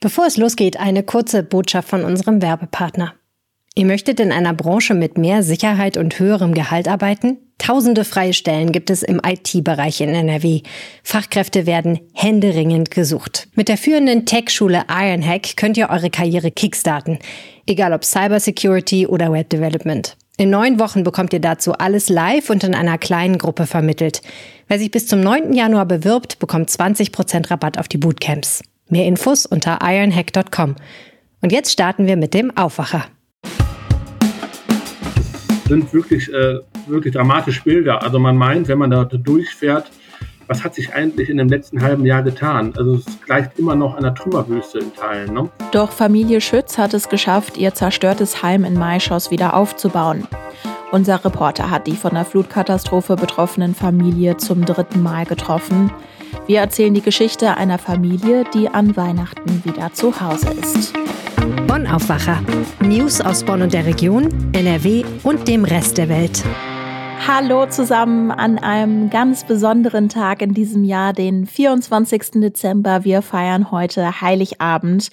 Bevor es losgeht, eine kurze Botschaft von unserem Werbepartner. Ihr möchtet in einer Branche mit mehr Sicherheit und höherem Gehalt arbeiten? Tausende freie Stellen gibt es im IT-Bereich in NRW. Fachkräfte werden händeringend gesucht. Mit der führenden Tech-Schule Ironhack könnt ihr eure Karriere kickstarten. Egal ob Cybersecurity oder Web Development. In neun Wochen bekommt ihr dazu alles live und in einer kleinen Gruppe vermittelt. Wer sich bis zum 9. Januar bewirbt, bekommt 20% Rabatt auf die Bootcamps. Mehr Infos unter ironhack.com. Und jetzt starten wir mit dem Aufwacher. Das sind wirklich, äh, wirklich dramatische Bilder. Also man meint, wenn man da durchfährt, was hat sich eigentlich in dem letzten halben Jahr getan? Also es gleicht immer noch einer Trümmerwüste in Teilen. Ne? Doch Familie Schütz hat es geschafft, ihr zerstörtes Heim in Maischoss wieder aufzubauen. Unser Reporter hat die von der Flutkatastrophe betroffenen Familie zum dritten Mal getroffen. Wir erzählen die Geschichte einer Familie, die an Weihnachten wieder zu Hause ist. Bonn Aufwacher. News aus Bonn und der Region, NRW und dem Rest der Welt. Hallo zusammen an einem ganz besonderen Tag in diesem Jahr, den 24. Dezember. Wir feiern heute Heiligabend.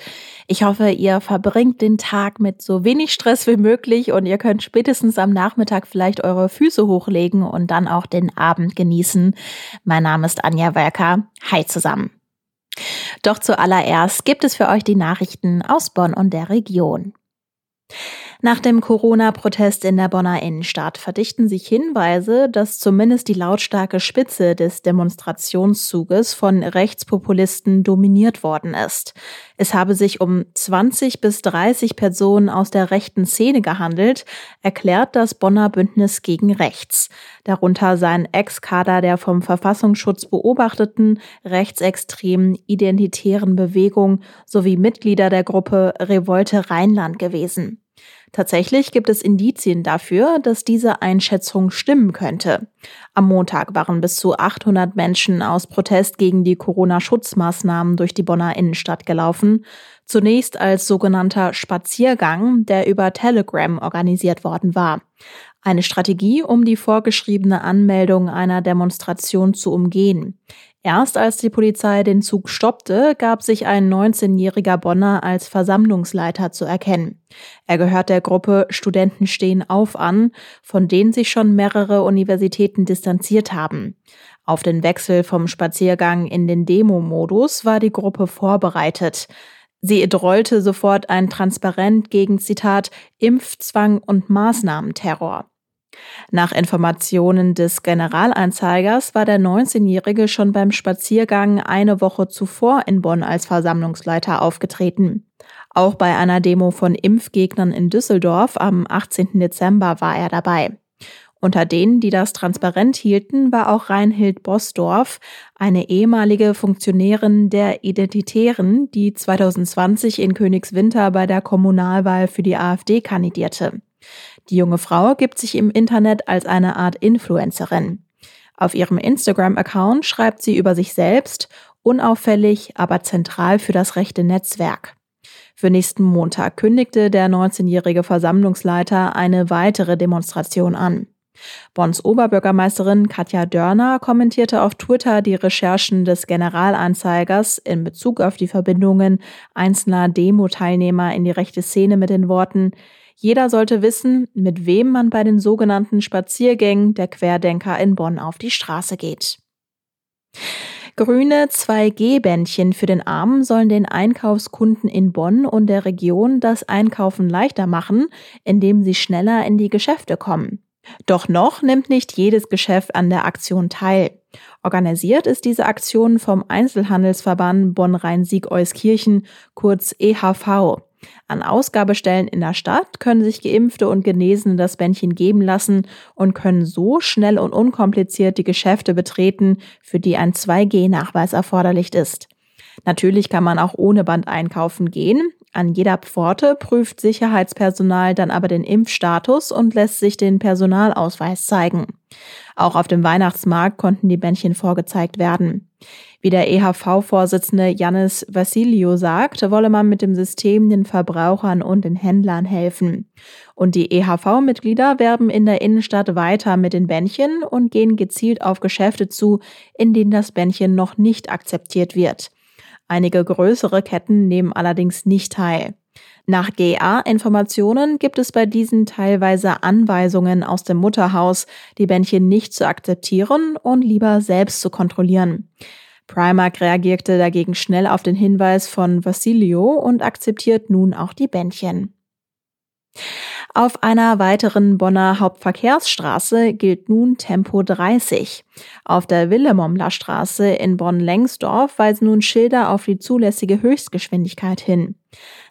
Ich hoffe, ihr verbringt den Tag mit so wenig Stress wie möglich und ihr könnt spätestens am Nachmittag vielleicht eure Füße hochlegen und dann auch den Abend genießen. Mein Name ist Anja Welker. Hi zusammen. Doch zuallererst gibt es für euch die Nachrichten aus Bonn und der Region. Nach dem Corona-Protest in der Bonner Innenstadt verdichten sich Hinweise, dass zumindest die lautstarke Spitze des Demonstrationszuges von Rechtspopulisten dominiert worden ist. Es habe sich um 20 bis 30 Personen aus der rechten Szene gehandelt, erklärt das Bonner Bündnis gegen Rechts. Darunter seien Ex-Kader der vom Verfassungsschutz beobachteten rechtsextremen identitären Bewegung sowie Mitglieder der Gruppe Revolte Rheinland gewesen. Tatsächlich gibt es Indizien dafür, dass diese Einschätzung stimmen könnte. Am Montag waren bis zu 800 Menschen aus Protest gegen die Corona-Schutzmaßnahmen durch die Bonner Innenstadt gelaufen. Zunächst als sogenannter Spaziergang, der über Telegram organisiert worden war. Eine Strategie, um die vorgeschriebene Anmeldung einer Demonstration zu umgehen. Erst als die Polizei den Zug stoppte, gab sich ein 19-jähriger Bonner als Versammlungsleiter zu erkennen. Er gehört der Gruppe Studenten stehen auf an, von denen sich schon mehrere Universitäten distanziert haben. Auf den Wechsel vom Spaziergang in den Demo-Modus war die Gruppe vorbereitet. Sie drollte sofort ein Transparent gegen Zitat Impfzwang und Maßnahmenterror. Nach Informationen des Generalanzeigers war der 19-Jährige schon beim Spaziergang eine Woche zuvor in Bonn als Versammlungsleiter aufgetreten. Auch bei einer Demo von Impfgegnern in Düsseldorf am 18. Dezember war er dabei. Unter denen, die das transparent hielten, war auch Reinhild Bosdorf, eine ehemalige Funktionärin der Identitären, die 2020 in Königswinter bei der Kommunalwahl für die AfD kandidierte. Die junge Frau gibt sich im Internet als eine Art Influencerin. Auf ihrem Instagram-Account schreibt sie über sich selbst, unauffällig, aber zentral für das rechte Netzwerk. Für nächsten Montag kündigte der 19-jährige Versammlungsleiter eine weitere Demonstration an. Bonns Oberbürgermeisterin Katja Dörner kommentierte auf Twitter die Recherchen des Generalanzeigers in Bezug auf die Verbindungen einzelner Demo-Teilnehmer in die rechte Szene mit den Worten jeder sollte wissen, mit wem man bei den sogenannten Spaziergängen der Querdenker in Bonn auf die Straße geht. Grüne 2G-Bändchen für den Arm sollen den Einkaufskunden in Bonn und der Region das Einkaufen leichter machen, indem sie schneller in die Geschäfte kommen. Doch noch nimmt nicht jedes Geschäft an der Aktion teil. Organisiert ist diese Aktion vom Einzelhandelsverband Bonn-Rhein-Sieg-Euskirchen, kurz EHV. An Ausgabestellen in der Stadt können sich Geimpfte und Genesene das Bändchen geben lassen und können so schnell und unkompliziert die Geschäfte betreten, für die ein 2G-Nachweis erforderlich ist. Natürlich kann man auch ohne Band einkaufen gehen. An jeder Pforte prüft Sicherheitspersonal dann aber den Impfstatus und lässt sich den Personalausweis zeigen. Auch auf dem Weihnachtsmarkt konnten die Bändchen vorgezeigt werden. Wie der EHV-Vorsitzende Janis Vassilio sagt, wolle man mit dem System den Verbrauchern und den Händlern helfen. Und die EHV-Mitglieder werben in der Innenstadt weiter mit den Bändchen und gehen gezielt auf Geschäfte zu, in denen das Bändchen noch nicht akzeptiert wird. Einige größere Ketten nehmen allerdings nicht teil. Nach GA-Informationen gibt es bei diesen teilweise Anweisungen aus dem Mutterhaus, die Bändchen nicht zu akzeptieren und lieber selbst zu kontrollieren. Primark reagierte dagegen schnell auf den Hinweis von Vassilio und akzeptiert nun auch die Bändchen. Auf einer weiteren Bonner Hauptverkehrsstraße gilt nun Tempo 30. Auf der Wilhelmomler Straße in Bonn-Lengsdorf weisen nun Schilder auf die zulässige Höchstgeschwindigkeit hin.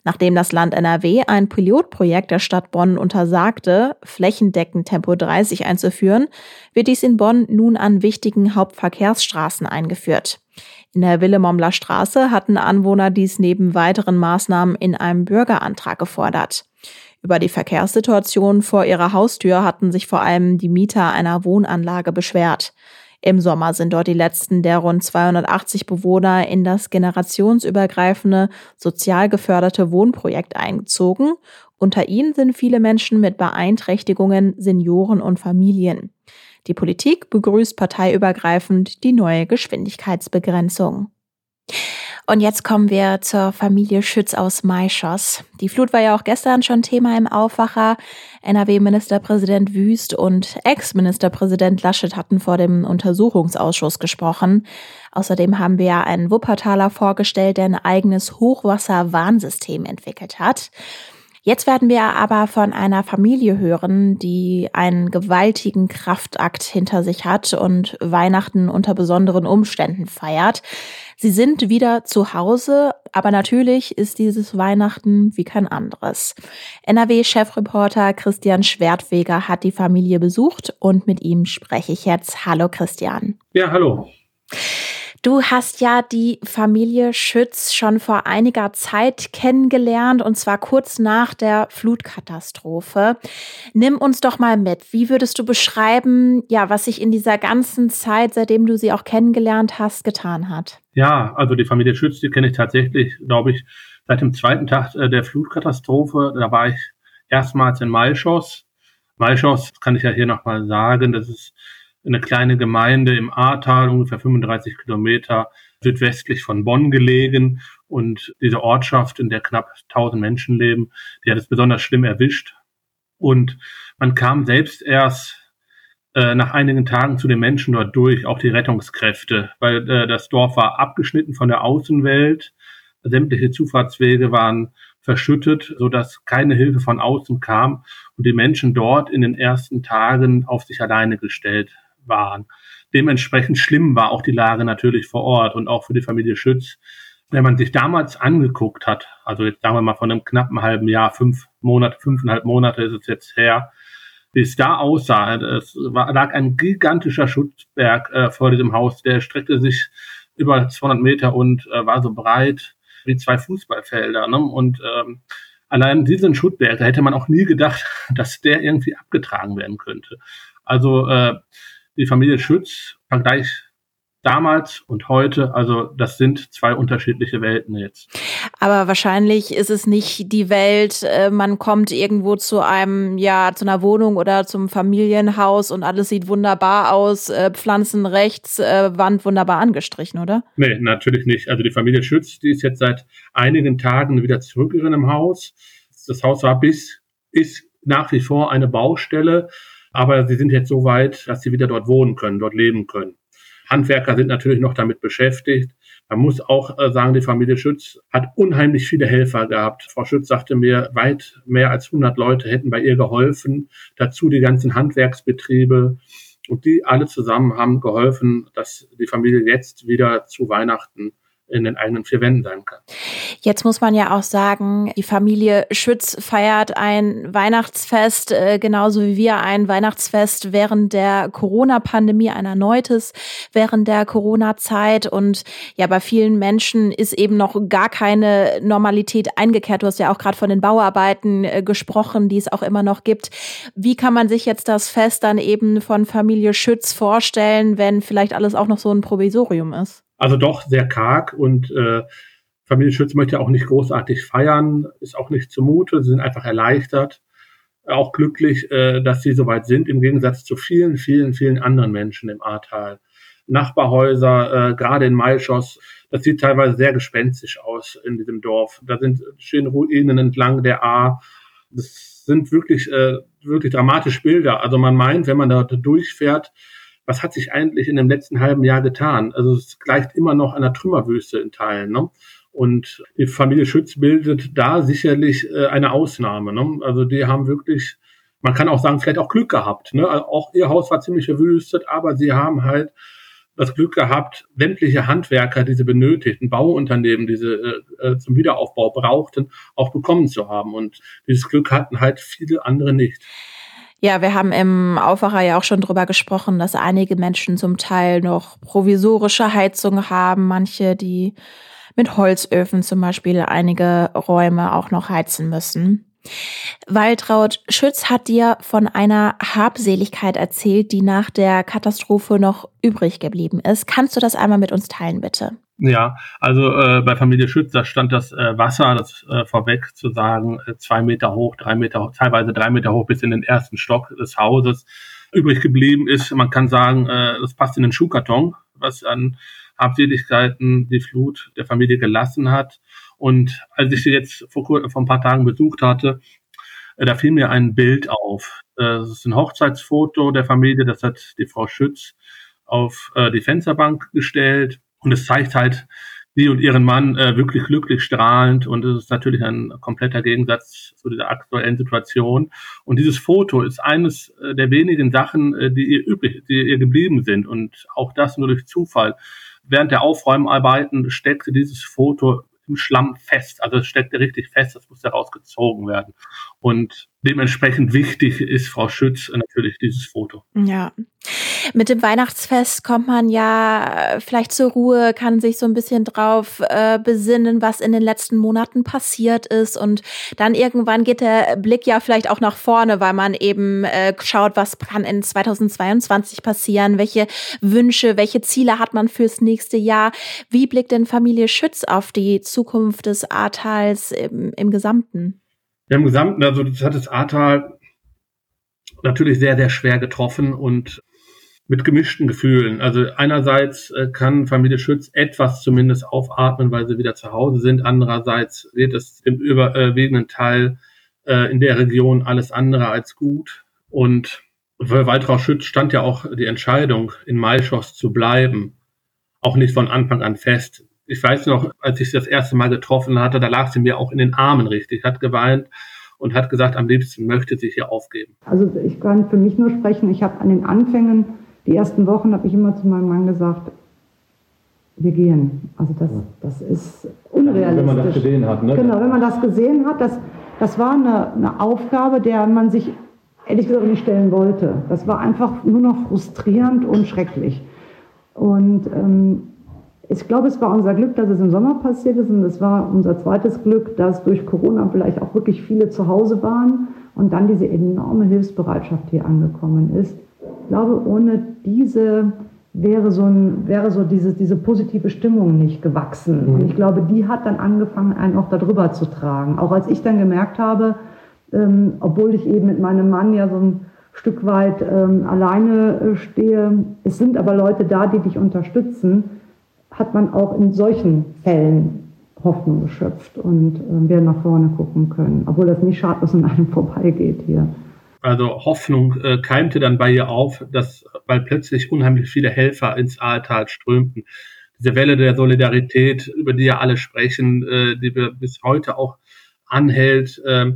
Nachdem das Land NRW ein Pilotprojekt der Stadt Bonn untersagte, flächendeckend Tempo 30 einzuführen, wird dies in Bonn nun an wichtigen Hauptverkehrsstraßen eingeführt. In der Wilhelmomler Straße hatten Anwohner dies neben weiteren Maßnahmen in einem Bürgerantrag gefordert. Über die Verkehrssituation vor ihrer Haustür hatten sich vor allem die Mieter einer Wohnanlage beschwert. Im Sommer sind dort die letzten der rund 280 Bewohner in das generationsübergreifende, sozial geförderte Wohnprojekt eingezogen. Unter ihnen sind viele Menschen mit Beeinträchtigungen, Senioren und Familien. Die Politik begrüßt parteiübergreifend die neue Geschwindigkeitsbegrenzung. Und jetzt kommen wir zur Familie Schütz aus Maischoss. Die Flut war ja auch gestern schon Thema im Aufwacher. NRW-Ministerpräsident Wüst und Ex-Ministerpräsident Laschet hatten vor dem Untersuchungsausschuss gesprochen. Außerdem haben wir einen Wuppertaler vorgestellt, der ein eigenes Hochwasserwarnsystem entwickelt hat. Jetzt werden wir aber von einer Familie hören, die einen gewaltigen Kraftakt hinter sich hat und Weihnachten unter besonderen Umständen feiert. Sie sind wieder zu Hause, aber natürlich ist dieses Weihnachten wie kein anderes. NRW-Chefreporter Christian Schwertweger hat die Familie besucht und mit ihm spreche ich jetzt. Hallo Christian. Ja, hallo. Du hast ja die Familie Schütz schon vor einiger Zeit kennengelernt und zwar kurz nach der Flutkatastrophe. Nimm uns doch mal mit. Wie würdest du beschreiben, ja, was sich in dieser ganzen Zeit, seitdem du sie auch kennengelernt hast, getan hat? Ja, also die Familie Schütz, die kenne ich tatsächlich, glaube ich, seit dem zweiten Tag äh, der Flutkatastrophe. Da war ich erstmals in Malschoss. Malschoss kann ich ja hier nochmal sagen, das ist eine kleine Gemeinde im Ahrtal, ungefähr 35 Kilometer südwestlich von Bonn gelegen. Und diese Ortschaft, in der knapp 1000 Menschen leben, die hat es besonders schlimm erwischt. Und man kam selbst erst äh, nach einigen Tagen zu den Menschen dort durch, auch die Rettungskräfte, weil äh, das Dorf war abgeschnitten von der Außenwelt. Sämtliche Zufahrtswege waren verschüttet, so dass keine Hilfe von außen kam und die Menschen dort in den ersten Tagen auf sich alleine gestellt waren. Dementsprechend schlimm war auch die Lage natürlich vor Ort und auch für die Familie Schütz. Wenn man sich damals angeguckt hat, also jetzt sagen wir mal von einem knappen halben Jahr, fünf Monate, fünfeinhalb Monate ist es jetzt her, wie es da aussah, es war, lag ein gigantischer Schutzberg äh, vor diesem Haus, der streckte sich über 200 Meter und äh, war so breit wie zwei Fußballfelder. Ne? Und ähm, allein diesen Schuttberg, da hätte man auch nie gedacht, dass der irgendwie abgetragen werden könnte. Also äh, die Familie Schütz, Vergleich damals und heute, also das sind zwei unterschiedliche Welten jetzt. Aber wahrscheinlich ist es nicht die Welt, äh, man kommt irgendwo zu einem, ja, zu einer Wohnung oder zum Familienhaus und alles sieht wunderbar aus, äh, Pflanzen rechts, äh, Wand wunderbar angestrichen, oder? Nee, natürlich nicht. Also die Familie Schütz, die ist jetzt seit einigen Tagen wieder zurück in einem Haus. Das Haus war bis, ist nach wie vor eine Baustelle aber sie sind jetzt so weit, dass sie wieder dort wohnen können, dort leben können. Handwerker sind natürlich noch damit beschäftigt. Man muss auch äh, sagen, die Familie Schütz hat unheimlich viele Helfer gehabt. Frau Schütz sagte mir, weit mehr als 100 Leute hätten bei ihr geholfen. Dazu die ganzen Handwerksbetriebe. Und die alle zusammen haben geholfen, dass die Familie jetzt wieder zu Weihnachten in den eigenen vier Wänden sein kann. Jetzt muss man ja auch sagen, die Familie Schütz feiert ein Weihnachtsfest, äh, genauso wie wir ein Weihnachtsfest während der Corona-Pandemie, ein erneutes während der Corona-Zeit. Und ja, bei vielen Menschen ist eben noch gar keine Normalität eingekehrt. Du hast ja auch gerade von den Bauarbeiten äh, gesprochen, die es auch immer noch gibt. Wie kann man sich jetzt das Fest dann eben von Familie Schütz vorstellen, wenn vielleicht alles auch noch so ein Provisorium ist? Also doch sehr karg und äh, Familie Schütz möchte auch nicht großartig feiern, ist auch nicht zumute, sie sind einfach erleichtert, auch glücklich, äh, dass sie soweit sind, im Gegensatz zu vielen, vielen, vielen anderen Menschen im Ahrtal. Nachbarhäuser, äh, gerade in Maischoss. Das sieht teilweise sehr gespenstisch aus in diesem Dorf. Da sind stehen Ruinen entlang der A. Das sind wirklich, äh, wirklich dramatische Bilder. Also man meint, wenn man da durchfährt, was hat sich eigentlich in dem letzten halben Jahr getan? Also es gleicht immer noch einer Trümmerwüste in Teilen. Ne? Und die Familie Schütz bildet da sicherlich äh, eine Ausnahme. Ne? Also die haben wirklich, man kann auch sagen, vielleicht auch Glück gehabt. Ne? Also auch ihr Haus war ziemlich verwüstet, aber sie haben halt das Glück gehabt, sämtliche Handwerker, die sie benötigten, Bauunternehmen, die sie äh, äh, zum Wiederaufbau brauchten, auch bekommen zu haben. Und dieses Glück hatten halt viele andere nicht. Ja, wir haben im Aufwacher ja auch schon drüber gesprochen, dass einige Menschen zum Teil noch provisorische Heizungen haben, manche, die mit Holzöfen zum Beispiel einige Räume auch noch heizen müssen. Waltraud Schütz hat dir von einer Habseligkeit erzählt, die nach der Katastrophe noch übrig geblieben ist. Kannst du das einmal mit uns teilen, bitte? Ja, also äh, bei Familie Schütz, da stand das äh, Wasser, das äh, vorweg zu sagen, äh, zwei Meter hoch, drei Meter, teilweise drei Meter hoch bis in den ersten Stock des Hauses übrig geblieben ist. Man kann sagen, äh, das passt in den Schuhkarton, was an Habseligkeiten die Flut der Familie gelassen hat. Und als ich sie jetzt vor, vor ein paar Tagen besucht hatte, äh, da fiel mir ein Bild auf. Äh, das ist ein Hochzeitsfoto der Familie, das hat die Frau Schütz auf äh, die Fensterbank gestellt. Und es zeigt halt sie und ihren Mann wirklich glücklich strahlend. Und es ist natürlich ein kompletter Gegensatz zu dieser aktuellen Situation. Und dieses Foto ist eines der wenigen Sachen, die ihr übrig, die ihr geblieben sind. Und auch das nur durch Zufall während der Aufräumarbeiten steckte dieses Foto im Schlamm fest. Also es steckte richtig fest, das musste rausgezogen werden. Und dementsprechend wichtig ist Frau Schütz natürlich dieses Foto. Ja. Mit dem Weihnachtsfest kommt man ja vielleicht zur Ruhe, kann sich so ein bisschen drauf äh, besinnen, was in den letzten Monaten passiert ist. Und dann irgendwann geht der Blick ja vielleicht auch nach vorne, weil man eben äh, schaut, was kann in 2022 passieren, welche Wünsche, welche Ziele hat man fürs nächste Jahr. Wie blickt denn Familie Schütz auf die Zukunft des Ahrtals im, im Gesamten? Ja, Im Gesamten, also das hat das Ahrtal natürlich sehr, sehr schwer getroffen und mit gemischten Gefühlen. Also einerseits äh, kann Familie Schütz etwas zumindest aufatmen, weil sie wieder zu Hause sind. Andererseits wird es im überwiegenden Teil äh, in der Region alles andere als gut. Und für Waltraud Schütz stand ja auch die Entscheidung, in Maischoss zu bleiben, auch nicht von Anfang an fest ich weiß noch, als ich sie das erste Mal getroffen hatte, da lag sie mir auch in den Armen richtig, hat geweint und hat gesagt, am liebsten möchte sie hier aufgeben. Also ich kann für mich nur sprechen, ich habe an den Anfängen, die ersten Wochen, habe ich immer zu meinem Mann gesagt, wir gehen. Also das, das ist unrealistisch. Wenn man das gesehen hat, ne? Genau, wenn man das gesehen hat, das, das war eine, eine Aufgabe, der man sich ehrlich gesagt nicht stellen wollte. Das war einfach nur noch frustrierend und schrecklich. Und ähm, ich glaube, es war unser Glück, dass es im Sommer passiert ist und es war unser zweites Glück, dass durch Corona vielleicht auch wirklich viele zu Hause waren und dann diese enorme Hilfsbereitschaft hier angekommen ist. Ich glaube, ohne diese wäre so, ein, wäre so diese, diese positive Stimmung nicht gewachsen. Mhm. Und ich glaube, die hat dann angefangen, einen auch darüber zu tragen. Auch als ich dann gemerkt habe, ähm, obwohl ich eben mit meinem Mann ja so ein Stück weit ähm, alleine äh, stehe, es sind aber Leute da, die dich unterstützen hat man auch in solchen Fällen Hoffnung geschöpft und äh, wir nach vorne gucken können, obwohl das nicht schadlos an einem vorbeigeht hier. Also Hoffnung äh, keimte dann bei ihr auf, dass, weil plötzlich unheimlich viele Helfer ins Ahrtal strömten. Diese Welle der Solidarität, über die ja alle sprechen, äh, die bis heute auch anhält, äh,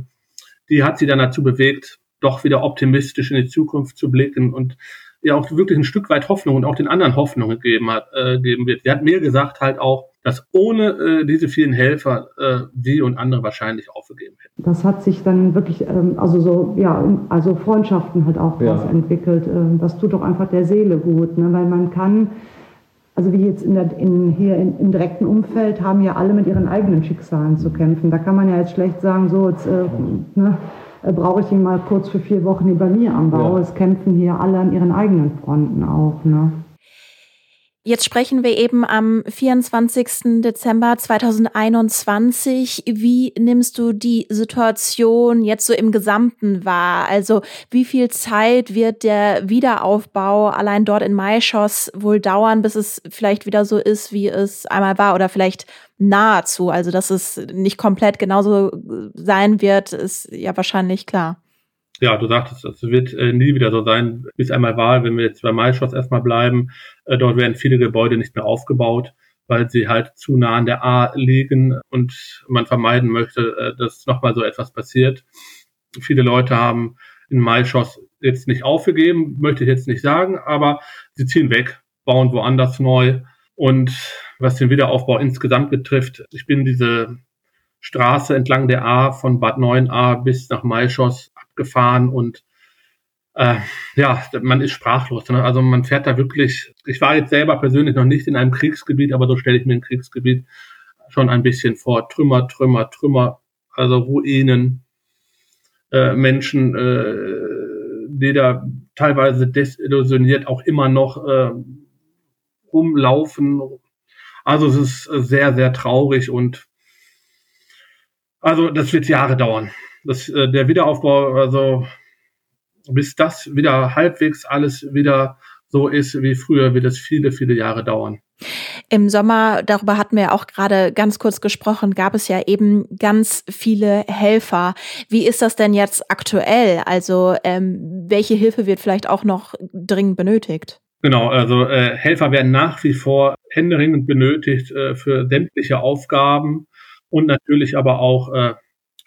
die hat sie dann dazu bewegt, doch wieder optimistisch in die Zukunft zu blicken und ja auch wirklich ein Stück weit Hoffnung und auch den anderen Hoffnung gegeben hat, äh, geben wird. Sie hat mir gesagt halt auch, dass ohne äh, diese vielen Helfer äh, sie und andere wahrscheinlich aufgegeben hätten. Das hat sich dann wirklich, ähm, also so, ja, also Freundschaften halt auch ja. entwickelt. Ähm, das tut doch einfach der Seele gut, ne? weil man kann, also wie jetzt in der, in, hier in, im direkten Umfeld haben ja alle mit ihren eigenen Schicksalen zu kämpfen. Da kann man ja jetzt schlecht sagen, so, jetzt, äh, ne? Äh, brauche ich ihn mal kurz für vier Wochen hier bei mir am Bau. Ja. Es kämpfen hier alle an ihren eigenen Fronten auch. Ne? Jetzt sprechen wir eben am 24. Dezember 2021. Wie nimmst du die Situation jetzt so im Gesamten wahr? Also wie viel Zeit wird der Wiederaufbau allein dort in Maischoss wohl dauern, bis es vielleicht wieder so ist, wie es einmal war oder vielleicht nahezu? Also dass es nicht komplett genauso sein wird, ist ja wahrscheinlich klar ja, du sagtest, es wird äh, nie wieder so sein, wie es einmal war, wenn wir jetzt bei Maischoss erstmal bleiben. Äh, dort werden viele Gebäude nicht mehr aufgebaut, weil sie halt zu nah an der A liegen und man vermeiden möchte, äh, dass nochmal so etwas passiert. Viele Leute haben in Maischoss jetzt nicht aufgegeben, möchte ich jetzt nicht sagen, aber sie ziehen weg, bauen woanders neu. Und was den Wiederaufbau insgesamt betrifft, ich bin diese Straße entlang der A von Bad 9a bis nach Maischoss abgefahren und äh, ja, man ist sprachlos. Ne? Also man fährt da wirklich, ich war jetzt selber persönlich noch nicht in einem Kriegsgebiet, aber so stelle ich mir ein Kriegsgebiet schon ein bisschen vor. Trümmer, Trümmer, Trümmer, also Ruinen, äh, Menschen, äh, die da teilweise desillusioniert auch immer noch äh, rumlaufen. Also es ist sehr, sehr traurig und also das wird Jahre dauern. Das, äh, der Wiederaufbau, also bis das wieder halbwegs alles wieder so ist wie früher, wird es viele, viele Jahre dauern. Im Sommer, darüber hatten wir auch gerade ganz kurz gesprochen, gab es ja eben ganz viele Helfer. Wie ist das denn jetzt aktuell? Also ähm, welche Hilfe wird vielleicht auch noch dringend benötigt? Genau, also äh, Helfer werden nach wie vor händeringend benötigt äh, für sämtliche Aufgaben und natürlich aber auch äh,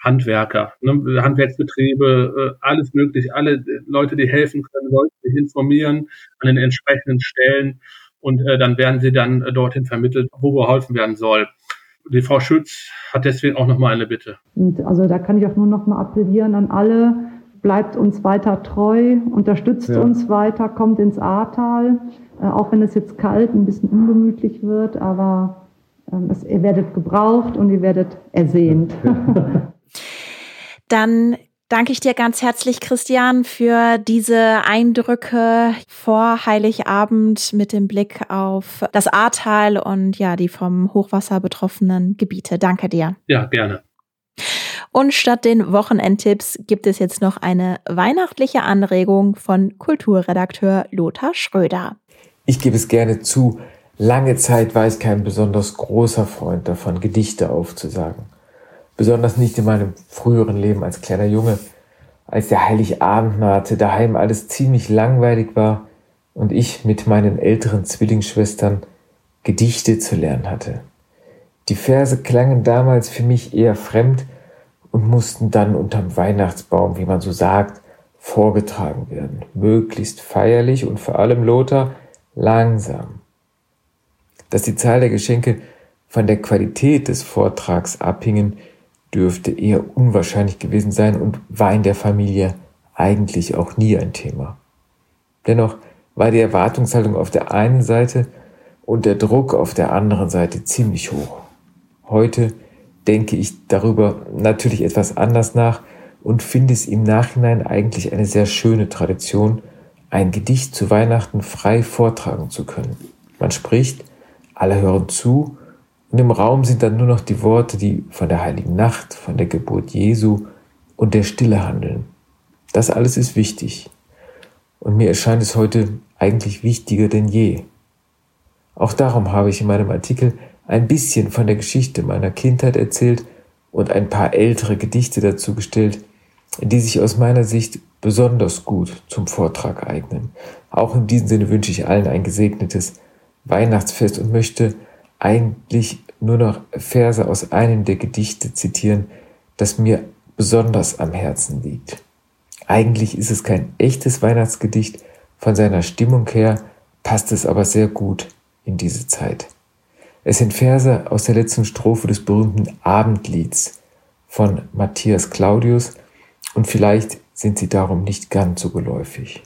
Handwerker, ne, Handwerksbetriebe, äh, alles möglich, alle Leute, die helfen können, sollten sich informieren an den entsprechenden Stellen und äh, dann werden sie dann äh, dorthin vermittelt, wo geholfen werden soll. Die Frau Schütz hat deswegen auch nochmal eine Bitte. Und also da kann ich auch nur nochmal appellieren an alle, bleibt uns weiter treu, unterstützt ja. uns weiter, kommt ins Ahrtal, äh, auch wenn es jetzt kalt, ein bisschen ungemütlich wird, aber es, ihr werdet gebraucht und ihr werdet ersehnt. Dann danke ich dir ganz herzlich, Christian, für diese Eindrücke vor Heiligabend mit dem Blick auf das Ahrtal und ja, die vom Hochwasser betroffenen Gebiete. Danke dir. Ja, gerne. Und statt den Wochenendtipps gibt es jetzt noch eine weihnachtliche Anregung von Kulturredakteur Lothar Schröder. Ich gebe es gerne zu, Lange Zeit war ich kein besonders großer Freund davon, Gedichte aufzusagen. Besonders nicht in meinem früheren Leben als kleiner Junge, als der Heiligabend nahte, daheim alles ziemlich langweilig war und ich mit meinen älteren Zwillingsschwestern Gedichte zu lernen hatte. Die Verse klangen damals für mich eher fremd und mussten dann unterm Weihnachtsbaum, wie man so sagt, vorgetragen werden. Möglichst feierlich und vor allem Lothar langsam dass die Zahl der Geschenke von der Qualität des Vortrags abhingen, dürfte eher unwahrscheinlich gewesen sein und war in der Familie eigentlich auch nie ein Thema. Dennoch war die Erwartungshaltung auf der einen Seite und der Druck auf der anderen Seite ziemlich hoch. Heute denke ich darüber natürlich etwas anders nach und finde es im Nachhinein eigentlich eine sehr schöne Tradition, ein Gedicht zu Weihnachten frei vortragen zu können. Man spricht, alle hören zu und im Raum sind dann nur noch die Worte, die von der heiligen Nacht, von der Geburt Jesu und der Stille handeln. Das alles ist wichtig. Und mir erscheint es heute eigentlich wichtiger denn je. Auch darum habe ich in meinem Artikel ein bisschen von der Geschichte meiner Kindheit erzählt und ein paar ältere Gedichte dazu gestellt, die sich aus meiner Sicht besonders gut zum Vortrag eignen. Auch in diesem Sinne wünsche ich allen ein gesegnetes Weihnachtsfest und möchte eigentlich nur noch Verse aus einem der Gedichte zitieren, das mir besonders am Herzen liegt. Eigentlich ist es kein echtes Weihnachtsgedicht, von seiner Stimmung her passt es aber sehr gut in diese Zeit. Es sind Verse aus der letzten Strophe des berühmten Abendlieds von Matthias Claudius und vielleicht sind sie darum nicht ganz so geläufig.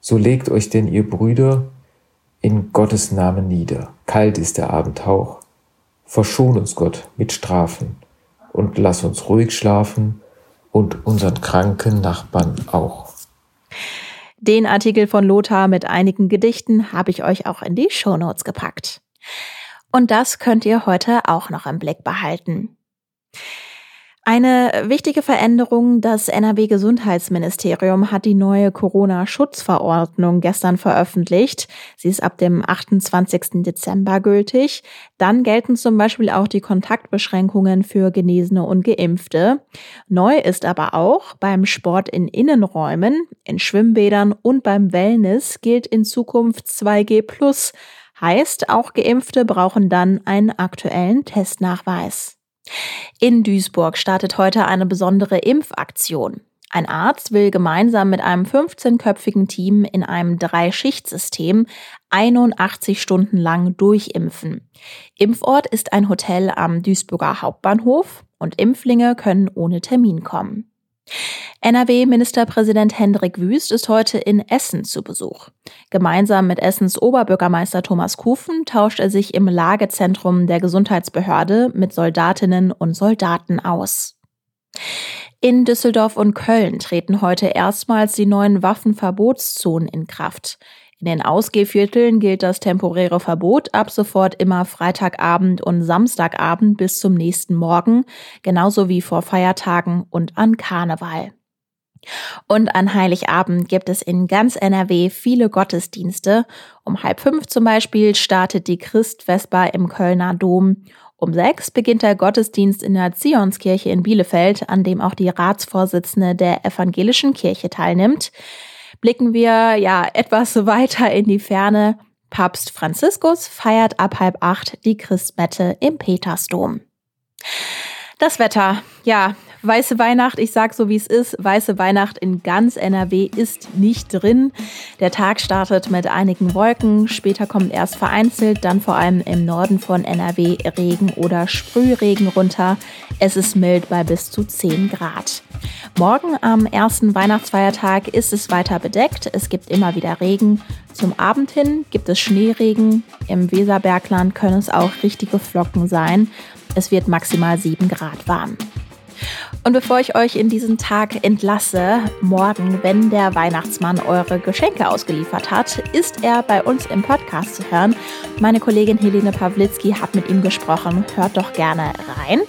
So legt euch denn ihr Brüder in Gottes Namen nieder. Kalt ist der Abendhauch. Verschon uns Gott mit Strafen und lass uns ruhig schlafen und unseren kranken Nachbarn auch. Den Artikel von Lothar mit einigen Gedichten habe ich euch auch in die Shownotes gepackt. Und das könnt ihr heute auch noch im Blick behalten. Eine wichtige Veränderung, das NRW-Gesundheitsministerium hat die neue Corona-Schutzverordnung gestern veröffentlicht. Sie ist ab dem 28. Dezember gültig. Dann gelten zum Beispiel auch die Kontaktbeschränkungen für Genesene und Geimpfte. Neu ist aber auch, beim Sport in Innenräumen, in Schwimmbädern und beim Wellness gilt in Zukunft 2G+. Heißt, auch Geimpfte brauchen dann einen aktuellen Testnachweis. In Duisburg startet heute eine besondere Impfaktion. Ein Arzt will gemeinsam mit einem 15-köpfigen Team in einem Drei-Schicht-System 81 Stunden lang durchimpfen. Impfort ist ein Hotel am Duisburger Hauptbahnhof und Impflinge können ohne Termin kommen. NRW-Ministerpräsident Hendrik Wüst ist heute in Essen zu Besuch. Gemeinsam mit Essens Oberbürgermeister Thomas Kufen tauscht er sich im Lagezentrum der Gesundheitsbehörde mit Soldatinnen und Soldaten aus. In Düsseldorf und Köln treten heute erstmals die neuen Waffenverbotszonen in Kraft. In den Ausgehvierteln gilt das temporäre Verbot ab sofort immer Freitagabend und Samstagabend bis zum nächsten Morgen, genauso wie vor Feiertagen und an Karneval. Und an Heiligabend gibt es in ganz NRW viele Gottesdienste. Um halb fünf zum Beispiel startet die Christvesper im Kölner Dom. Um sechs beginnt der Gottesdienst in der Zionskirche in Bielefeld, an dem auch die Ratsvorsitzende der evangelischen Kirche teilnimmt blicken wir ja etwas weiter in die Ferne. Papst Franziskus feiert ab halb acht die Christmette im Petersdom. Das Wetter, ja, Weiße Weihnacht, ich sag so wie es ist, weiße Weihnacht in ganz NRW ist nicht drin. Der Tag startet mit einigen Wolken, später kommt erst vereinzelt, dann vor allem im Norden von NRW Regen oder Sprühregen runter. Es ist mild bei bis zu 10 Grad. Morgen am ersten Weihnachtsfeiertag ist es weiter bedeckt. Es gibt immer wieder Regen. Zum Abend hin gibt es Schneeregen. Im Weserbergland können es auch richtige Flocken sein. Es wird maximal 7 Grad warm. Und bevor ich euch in diesen Tag entlasse, morgen, wenn der Weihnachtsmann eure Geschenke ausgeliefert hat, ist er bei uns im Podcast zu hören. Meine Kollegin Helene Pawlitzki hat mit ihm gesprochen. Hört doch gerne rein.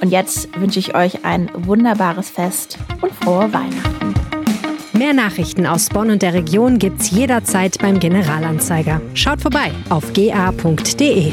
Und jetzt wünsche ich euch ein wunderbares Fest und frohe Weihnachten. Mehr Nachrichten aus Bonn und der Region gibt's jederzeit beim Generalanzeiger. Schaut vorbei auf ga.de.